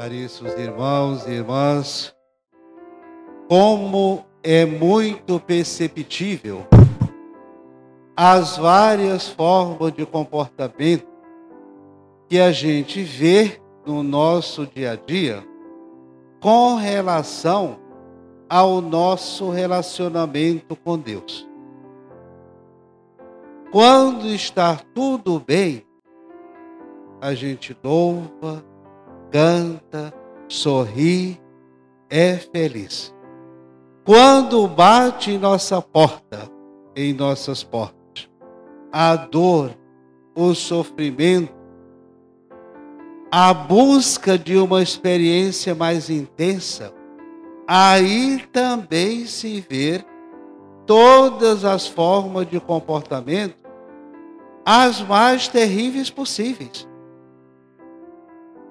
Caríssimos irmãos e irmãs, como é muito perceptível as várias formas de comportamento que a gente vê no nosso dia a dia com relação ao nosso relacionamento com Deus. Quando está tudo bem, a gente louva, canta, sorri, é feliz. Quando bate em nossa porta, em nossas portas, a dor, o sofrimento, a busca de uma experiência mais intensa, aí também se vê todas as formas de comportamento, as mais terríveis possíveis.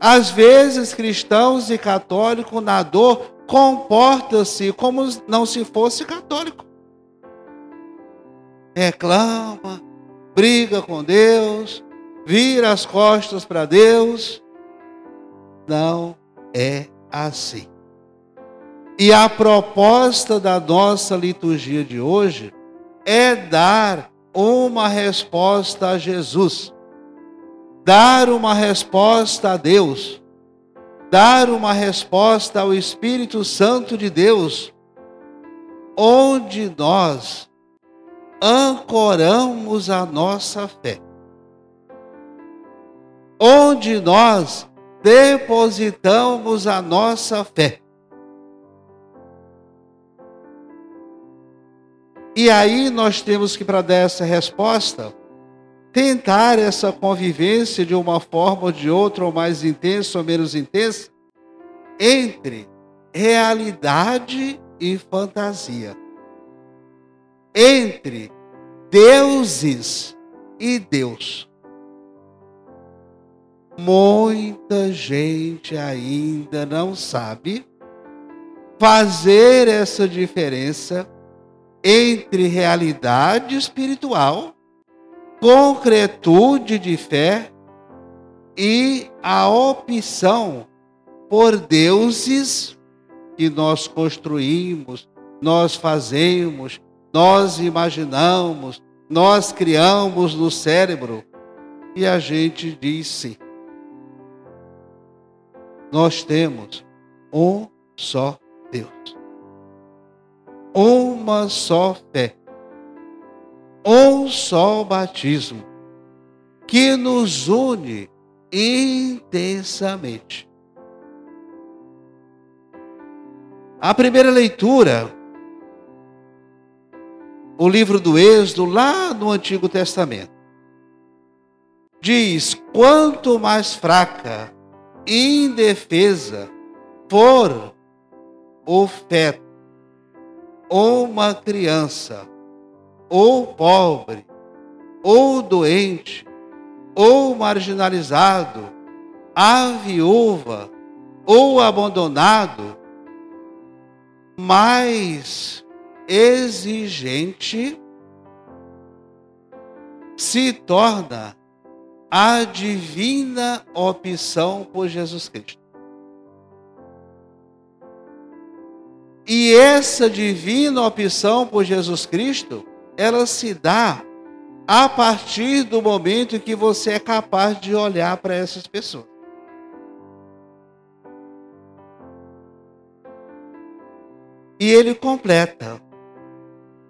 Às vezes, cristãos e católicos na dor comportam-se como não se fosse católico. Reclama, briga com Deus, vira as costas para Deus. Não é assim. E a proposta da nossa liturgia de hoje é dar uma resposta a Jesus dar uma resposta a Deus, dar uma resposta ao Espírito Santo de Deus, onde nós ancoramos a nossa fé, onde nós depositamos a nossa fé. E aí nós temos que, para dar essa resposta, tentar essa convivência de uma forma ou de outra, ou mais intensa ou menos intensa, entre realidade e fantasia, entre deuses e Deus. Muita gente ainda não sabe fazer essa diferença entre realidade espiritual concretude de fé e a opção por deuses que nós construímos, nós fazemos, nós imaginamos, nós criamos no cérebro. E a gente diz sim. Nós temos um só Deus, uma só fé um só batismo que nos une intensamente. A primeira leitura, o livro do Êxodo, lá no Antigo Testamento, diz: quanto mais fraca indefesa for o feto uma criança, ou pobre, ou doente, ou marginalizado, a viúva, ou abandonado, mais exigente se torna a divina opção por Jesus Cristo. E essa divina opção por Jesus Cristo ela se dá a partir do momento que você é capaz de olhar para essas pessoas. E ele completa: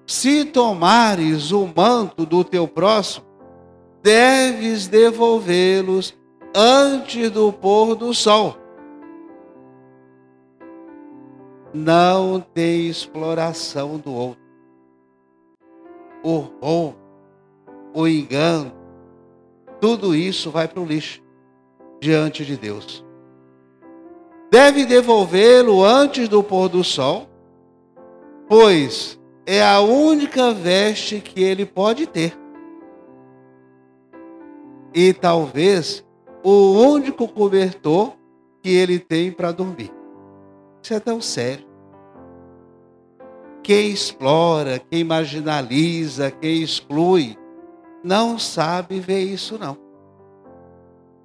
Se tomares o manto do teu próximo, deves devolvê-los antes do pôr do sol. Não tem exploração do outro o roubo, o engano, tudo isso vai para o lixo diante de Deus. Deve devolvê-lo antes do pôr do sol, pois é a única veste que ele pode ter. E talvez o único cobertor que ele tem para dormir. Isso é tão sério. Quem explora, quem marginaliza, quem exclui, não sabe ver isso não.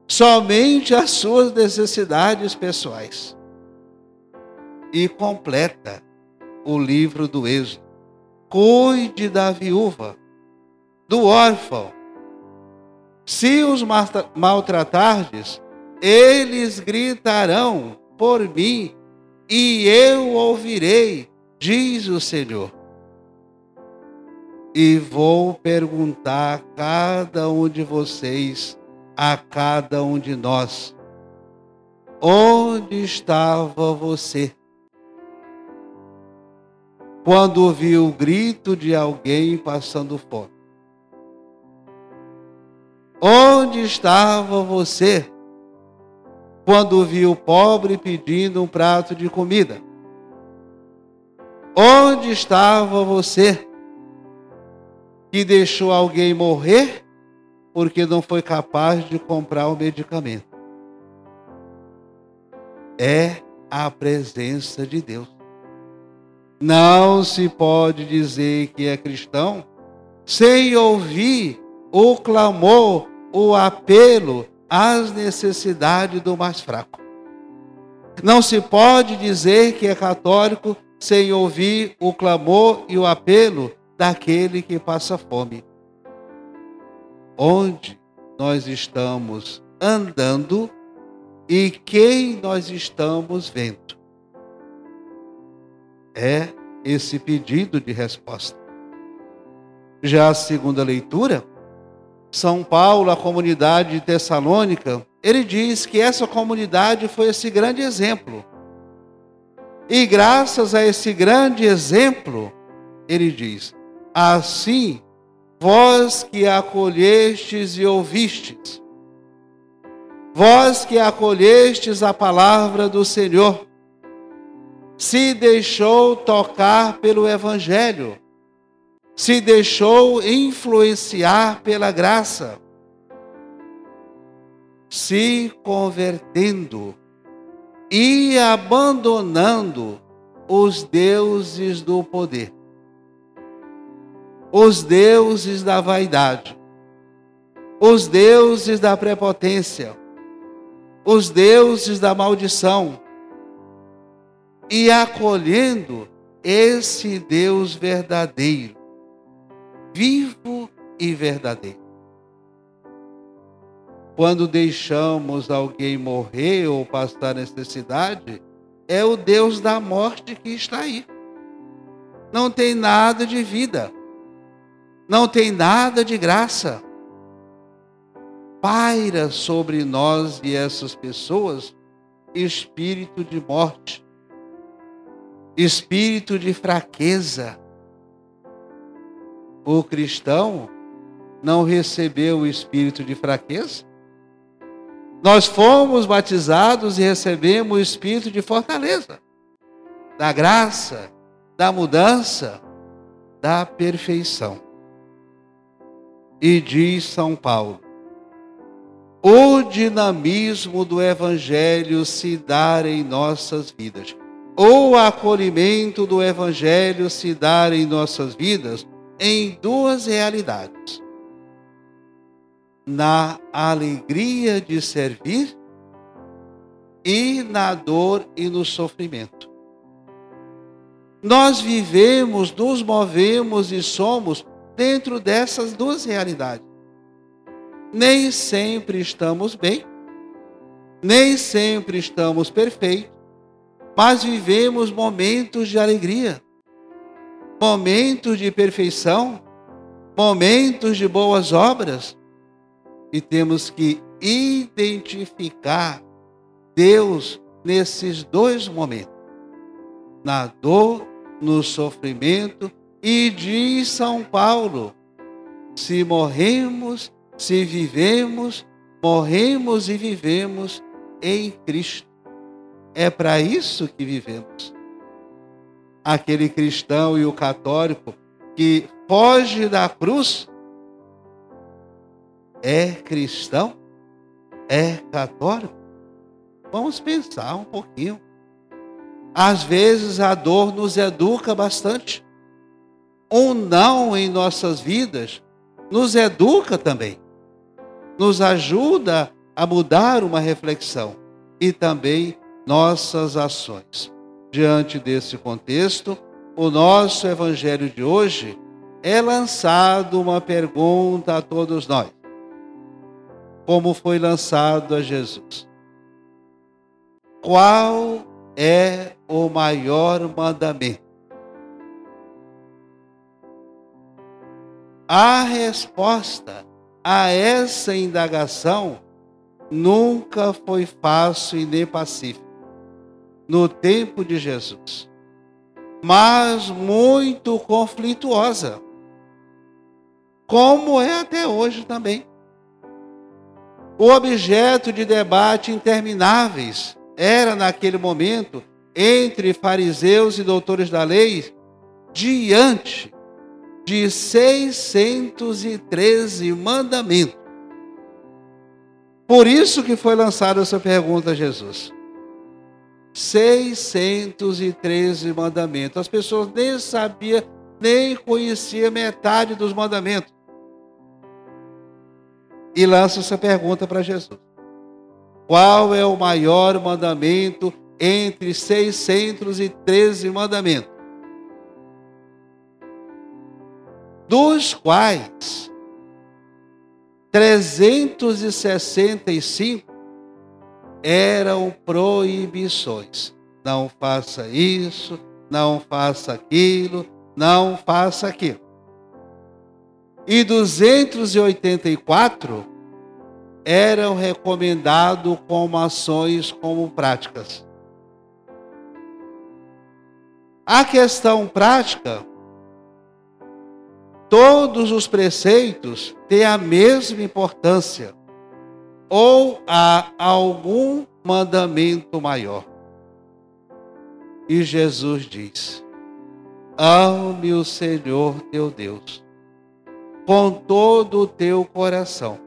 somente as suas necessidades pessoais. E completa o livro do Êxodo. Cuide da viúva, do órfão. Se os maltratardes, eles gritarão por mim e eu ouvirei, diz o Senhor. E vou perguntar a cada um de vocês, a cada um de nós: onde estava você? Quando ouviu o grito de alguém passando fome? Onde estava você? quando viu o pobre pedindo um prato de comida? Onde estava você que deixou alguém morrer porque não foi capaz de comprar o medicamento? É a presença de Deus. Não se pode dizer que é cristão sem ouvir o clamor, o apelo às necessidades do mais fraco. Não se pode dizer que é católico sem ouvir o clamor e o apelo daquele que passa fome. Onde nós estamos andando e quem nós estamos vendo? É esse pedido de resposta. Já a segunda leitura, são Paulo, a comunidade de Tessalônica, ele diz que essa comunidade foi esse grande exemplo. E graças a esse grande exemplo, ele diz: Assim, vós que acolhestes e ouvistes, vós que acolhestes a palavra do Senhor, se deixou tocar pelo Evangelho, se deixou influenciar pela graça, se convertendo e abandonando os deuses do poder, os deuses da vaidade, os deuses da prepotência, os deuses da maldição, e acolhendo esse Deus verdadeiro, vivo e verdadeiro. Quando deixamos alguém morrer ou passar necessidade, é o Deus da morte que está aí. Não tem nada de vida, não tem nada de graça. Paira sobre nós e essas pessoas espírito de morte, espírito de fraqueza, o cristão não recebeu o espírito de fraqueza? Nós fomos batizados e recebemos o espírito de fortaleza, da graça, da mudança, da perfeição. E diz São Paulo: o dinamismo do Evangelho se dar em nossas vidas, ou o acolhimento do Evangelho se dar em nossas vidas, em duas realidades: na alegria de servir e na dor e no sofrimento. Nós vivemos, nos movemos e somos dentro dessas duas realidades. Nem sempre estamos bem, nem sempre estamos perfeitos, mas vivemos momentos de alegria momentos de perfeição, momentos de boas obras, e temos que identificar Deus nesses dois momentos, na dor, no sofrimento, e diz São Paulo: se morremos, se vivemos, morremos e vivemos em Cristo. É para isso que vivemos aquele cristão e o católico que foge da cruz é cristão? É católico? Vamos pensar um pouquinho. Às vezes a dor nos educa bastante. Um não em nossas vidas nos educa também. Nos ajuda a mudar uma reflexão e também nossas ações. Diante desse contexto, o nosso evangelho de hoje é lançado uma pergunta a todos nós. Como foi lançado a Jesus? Qual é o maior mandamento? A resposta a essa indagação nunca foi fácil e nem pacífica no tempo de Jesus, mas muito conflituosa, como é até hoje também. O objeto de debate intermináveis era naquele momento entre fariseus e doutores da lei diante de 613 mandamentos. Por isso que foi lançada essa pergunta a Jesus. 613 mandamentos. As pessoas nem sabiam, nem conheciam metade dos mandamentos. E lança essa pergunta para Jesus. Qual é o maior mandamento entre 613 mandamentos? dos quais 365 eram proibições. Não faça isso, não faça aquilo, não faça aquilo. E 284 eram recomendados como ações como práticas. A questão prática todos os preceitos têm a mesma importância, ou há algum mandamento maior. E Jesus diz: Ame o Senhor teu Deus com todo o teu coração,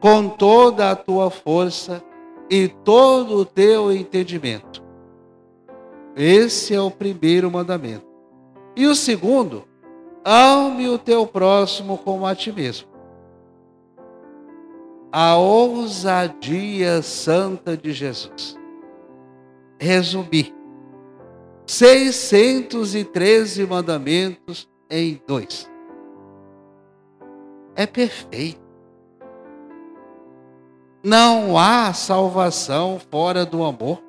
com toda a tua força e todo o teu entendimento. Esse é o primeiro mandamento. E o segundo, Ame o teu próximo como a ti mesmo. A ousadia santa de Jesus. Resumir. 613 mandamentos em dois. É perfeito. Não há salvação fora do amor.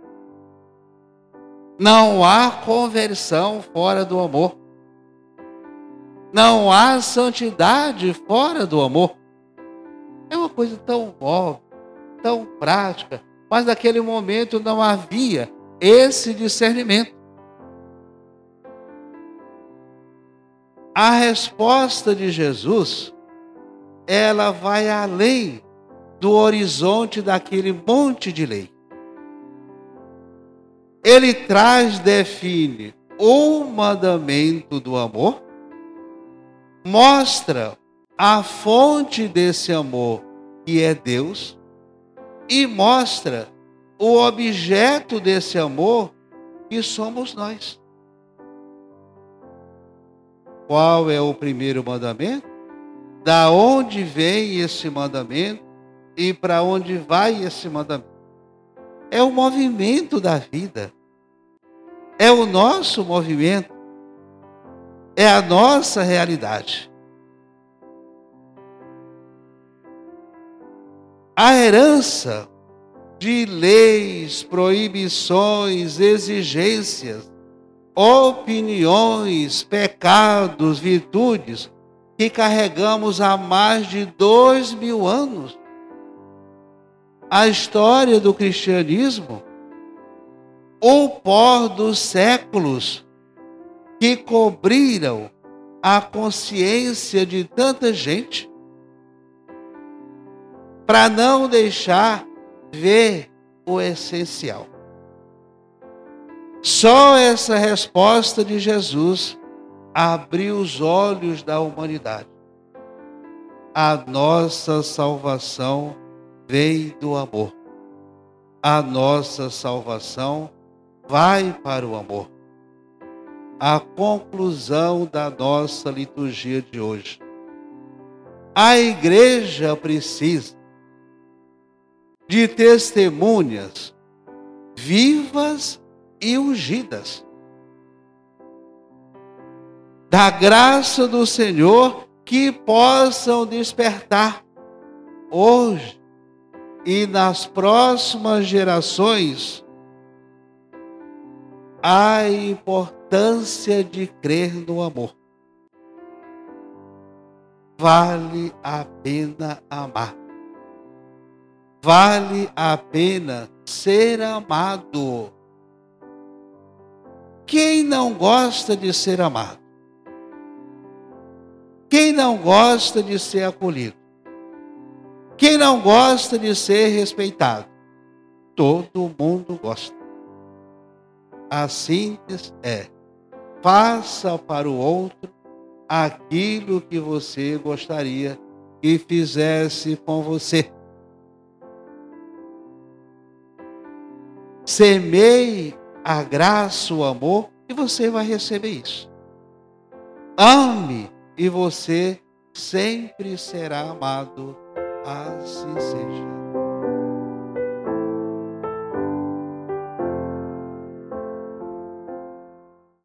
Não há conversão fora do amor. Não há santidade fora do amor. É uma coisa tão óbvia, tão prática, mas naquele momento não havia esse discernimento. A resposta de Jesus, ela vai além do horizonte daquele monte de lei. Ele traz, define o mandamento do amor mostra a fonte desse amor, que é Deus, e mostra o objeto desse amor, que somos nós. Qual é o primeiro mandamento? Da onde vem esse mandamento e para onde vai esse mandamento? É o movimento da vida. É o nosso movimento é a nossa realidade. A herança de leis, proibições, exigências, opiniões, pecados, virtudes que carregamos há mais de dois mil anos. A história do cristianismo, o pó dos séculos, que cobriram a consciência de tanta gente para não deixar ver o essencial. Só essa resposta de Jesus abriu os olhos da humanidade. A nossa salvação vem do amor. A nossa salvação vai para o amor a conclusão da nossa liturgia de hoje. A igreja precisa de testemunhas vivas e ungidas da graça do Senhor que possam despertar hoje e nas próximas gerações a importância de crer no amor. Vale a pena amar. Vale a pena ser amado. Quem não gosta de ser amado? Quem não gosta de ser acolhido? Quem não gosta de ser respeitado? Todo mundo gosta. A síntese é: faça para o outro aquilo que você gostaria que fizesse com você. Semeie a graça, o amor, e você vai receber isso. Ame e você sempre será amado. Assim seja.